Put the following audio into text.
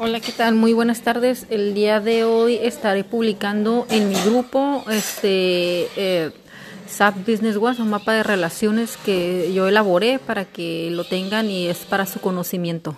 Hola, ¿qué tal? Muy buenas tardes. El día de hoy estaré publicando en mi grupo este eh, SAP Business One, un mapa de relaciones que yo elaboré para que lo tengan y es para su conocimiento.